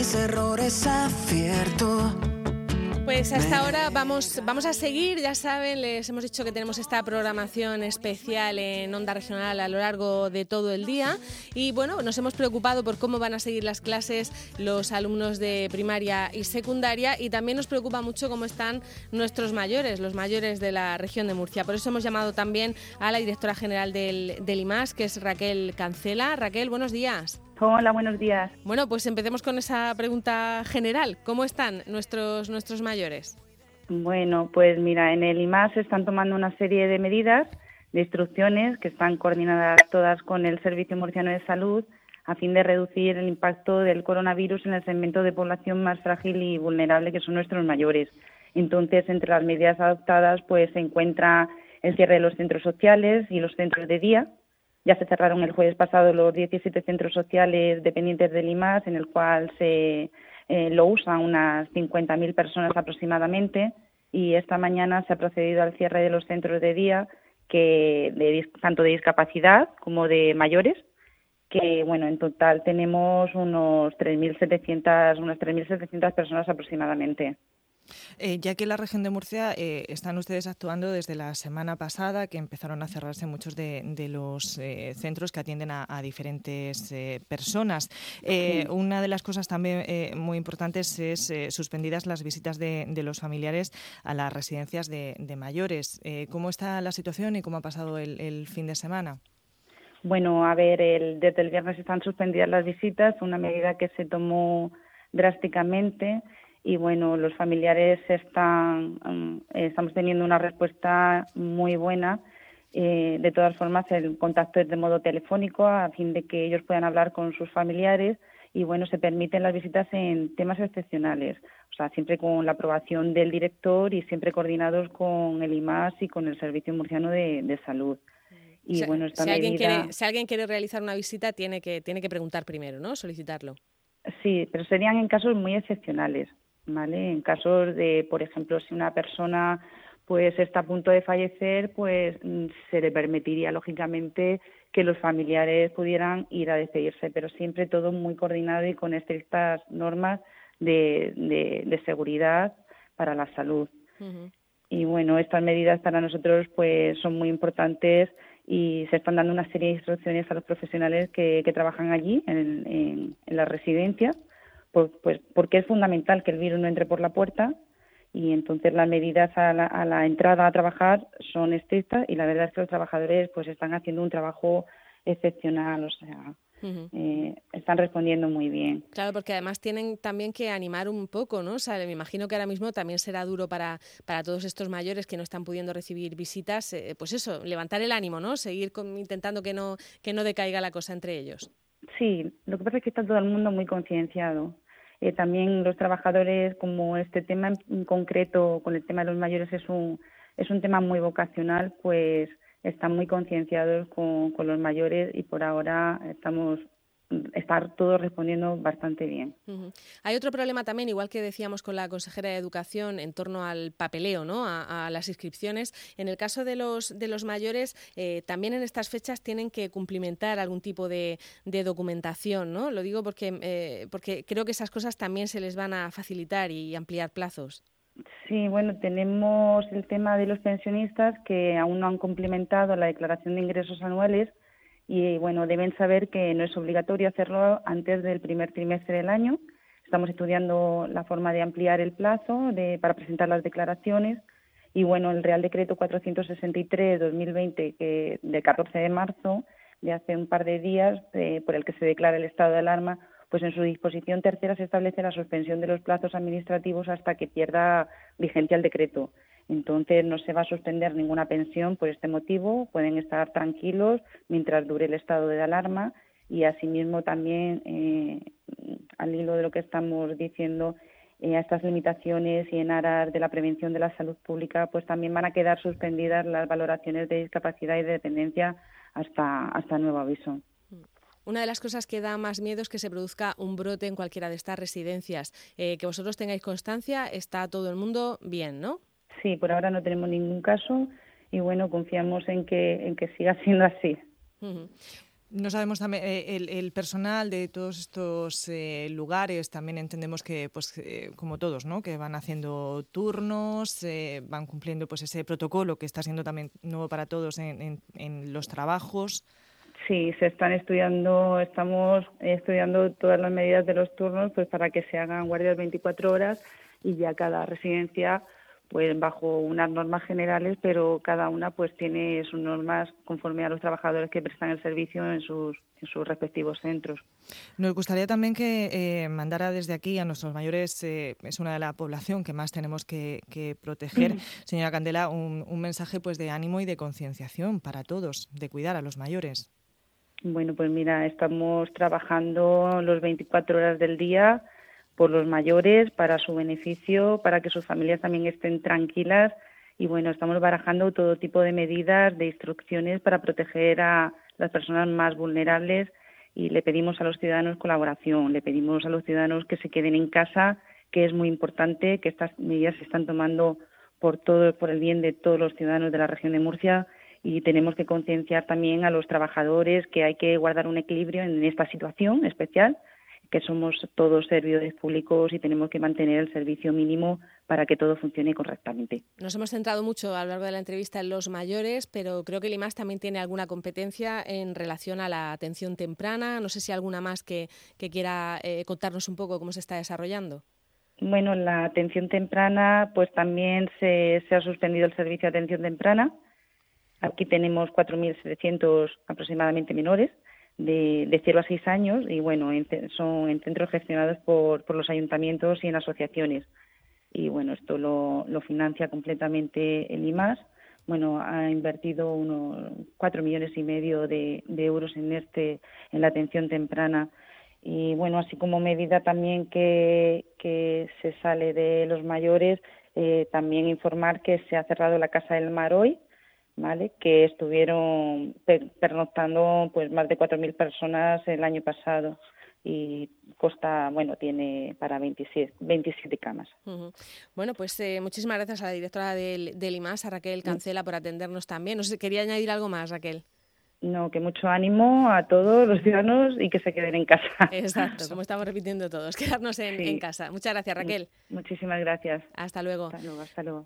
mis errores acierto. Pues hasta ahora vamos, vamos a seguir, ya saben, les hemos dicho que tenemos esta programación especial en Onda Regional a lo largo de todo el día y bueno, nos hemos preocupado por cómo van a seguir las clases los alumnos de primaria y secundaria y también nos preocupa mucho cómo están nuestros mayores, los mayores de la región de Murcia. Por eso hemos llamado también a la directora general del, del IMAS, que es Raquel Cancela. Raquel, buenos días. Hola, buenos días. Bueno, pues empecemos con esa pregunta general. ¿Cómo están nuestros, nuestros mayores? Bueno, pues mira, en el IMAS se están tomando una serie de medidas, de instrucciones que están coordinadas todas con el Servicio Murciano de Salud a fin de reducir el impacto del coronavirus en el segmento de población más frágil y vulnerable que son nuestros mayores. Entonces, entre las medidas adoptadas, pues se encuentra el cierre de los centros sociales y los centros de día, ya se cerraron el jueves pasado los 17 centros sociales dependientes del IMAS, en el cual se eh, lo usan unas 50.000 personas aproximadamente, y esta mañana se ha procedido al cierre de los centros de día, que de, tanto de discapacidad como de mayores, que bueno, en total tenemos unos 3.700 unas 3.700 personas aproximadamente. Eh, ya que en la región de Murcia eh, están ustedes actuando desde la semana pasada, que empezaron a cerrarse muchos de, los eh, centros que atienden a, diferentes personas. Una de las cosas también muy importantes es suspendidas las visitas de, los familiares a las residencias de, mayores. ¿Cómo está la situación y cómo ha pasado el, fin de semana? Bueno, a ver, desde el viernes están suspendidas las visitas, una medida que se tomó drásticamente y bueno, los familiares están, mm, estamos teniendo una respuesta muy buena. Eh, de todas formas, el contacto es de modo telefónico a fin de que ellos puedan hablar con sus familiares y bueno, se permiten las visitas en temas excepcionales, o sea, siempre con la aprobación del director y siempre coordinados con el IMAS y con el Servicio Murciano de, Salud. Y bueno, si, alguien quiere, si alguien quiere realizar una visita, tiene que, tiene que preguntar primero, ¿no? Solicitarlo. Sí, pero serían en casos muy excepcionales. ¿Vale? En casos de, por ejemplo, si una persona pues está a punto de fallecer, pues mm, se le permitiría lógicamente que los familiares pudieran ir a despedirse, pero siempre todo muy coordinado y con estrictas normas de, de, seguridad para la salud. Y bueno, estas medidas para nosotros pues son muy importantes y se están dando una serie de instrucciones a los profesionales que, que trabajan allí en, en, en las residencias pues, pues porque es fundamental que el virus no entre por la puerta y entonces las medidas a la, a la entrada a trabajar son estrictas y la verdad es que los trabajadores pues están haciendo un trabajo excepcional, o sea, eh, están respondiendo muy bien. Claro, porque además tienen también que animar un poco, ¿no? O sea, me imagino que ahora mismo también será duro para, para todos estos mayores que no están pudiendo recibir visitas, eh, pues eso, levantar el ánimo, ¿no? Seguir intentando que no, que no decaiga la cosa entre ellos. Sí, lo que pasa es que está todo el mundo muy concienciado. Eh, también los trabajadores, como este tema en concreto, con el tema de los mayores, es un, es un tema muy vocacional, pues están muy concienciados con, con los mayores y por ahora estamos estar todos respondiendo bastante bien. Hay otro problema también, igual que decíamos con la consejera de Educación, en torno al papeleo, ¿no? a, las inscripciones. En el caso de los, de los mayores, eh, también en estas fechas tienen que cumplimentar algún tipo de, documentación. ¿no? Lo digo porque, eh, porque creo que esas cosas también se les van a facilitar y ampliar plazos. Sí, bueno, tenemos el tema de los pensionistas que aún no han cumplimentado la declaración de ingresos anuales y bueno, deben saber que no es obligatorio hacerlo antes del primer trimestre del año. Estamos estudiando la forma de ampliar el plazo de, para presentar las declaraciones y bueno, el Real Decreto 463-2020 que de 14 de marzo de hace un par de días eh, por el que se declara el estado de alarma, pues en su disposición tercera se establece la suspensión de los plazos administrativos hasta que pierda vigencia el decreto. Entonces no se va a suspender ninguna pensión por este motivo, pueden estar tranquilos mientras dure el estado de alarma y asimismo también eh, al hilo de lo que estamos diciendo eh, a estas limitaciones y en aras de la prevención de la salud pública, pues también van a quedar suspendidas las valoraciones de discapacidad y de dependencia hasta, hasta nuevo aviso. Una de las cosas que da más miedo es que se produzca un brote en cualquiera de estas residencias. Eh, que vosotros tengáis constancia, está todo el mundo bien, ¿no? Sí, por ahora no tenemos ningún caso y bueno, confiamos en que, en que siga siendo así. No sabemos también, eh, el, personal de todos estos eh, lugares también entendemos que, pues, eh, como todos, ¿no? Que van haciendo turnos, van cumpliendo pues ese protocolo que está siendo también nuevo para todos en, en, los trabajos. Sí, se están estudiando, estamos estudiando todas las medidas de los turnos, pues para que se hagan guardias 24 horas y ya cada residencia pues bajo unas normas generales, pero cada una pues tiene sus normas conforme a los trabajadores que prestan el servicio en sus, en sus respectivos centros. Nos gustaría también que eh, mandara desde aquí a nuestros mayores, eh, es una de la población que más tenemos que, proteger, señora Candela, un, un mensaje pues de ánimo y de concienciación para todos, de cuidar a los mayores. Bueno, pues mira, estamos trabajando los 24 horas del día por los mayores, para su beneficio, para que sus familias también estén tranquilas. Y bueno, estamos barajando todo tipo de medidas, de instrucciones para proteger a las personas más vulnerables y le pedimos a los ciudadanos colaboración, le pedimos a los ciudadanos que se queden en casa, que es muy importante, que estas medidas se están tomando por todo, por el bien de todos los ciudadanos de la región de Murcia y tenemos que concienciar también a los trabajadores que hay que guardar un equilibrio en esta situación especial que somos todos servidores públicos y tenemos que mantener el servicio mínimo para que todo funcione correctamente. Nos hemos centrado mucho a lo largo de la entrevista en los mayores, pero creo que el IMAS también tiene alguna competencia en relación a la atención temprana. No sé si alguna más que, quiera eh, contarnos un poco cómo se está desarrollando. Bueno, la atención temprana, pues también se, se ha suspendido el servicio de atención temprana. Aquí tenemos 4.700 aproximadamente menores de, de 0 a 6 años y bueno, son en centros gestionados por, por los ayuntamientos y en asociaciones. Y bueno, esto lo, lo financia completamente el IMAS. Bueno, ha invertido unos 4 millones y medio de, de euros en este, en la atención temprana. Y bueno, así como medida también que, que se sale de los mayores, eh, también informar que se ha cerrado la Casa del Mar hoy, ¿vale? que estuvieron pernoctando pues más de 4.000 personas el año pasado y Costa, bueno, tiene para 27, 27 camas. Bueno, pues eh, muchísimas gracias a la directora del, del IMAS, a Raquel Cancela, por atendernos también. No sé, quería añadir algo más, Raquel. No, que mucho ánimo a todos los ciudadanos y que se queden en casa. Exacto, como estamos repitiendo todos, quedarnos en, en casa. Muchas gracias, Raquel. Muchísimas gracias. Hasta luego. Hasta luego, hasta luego.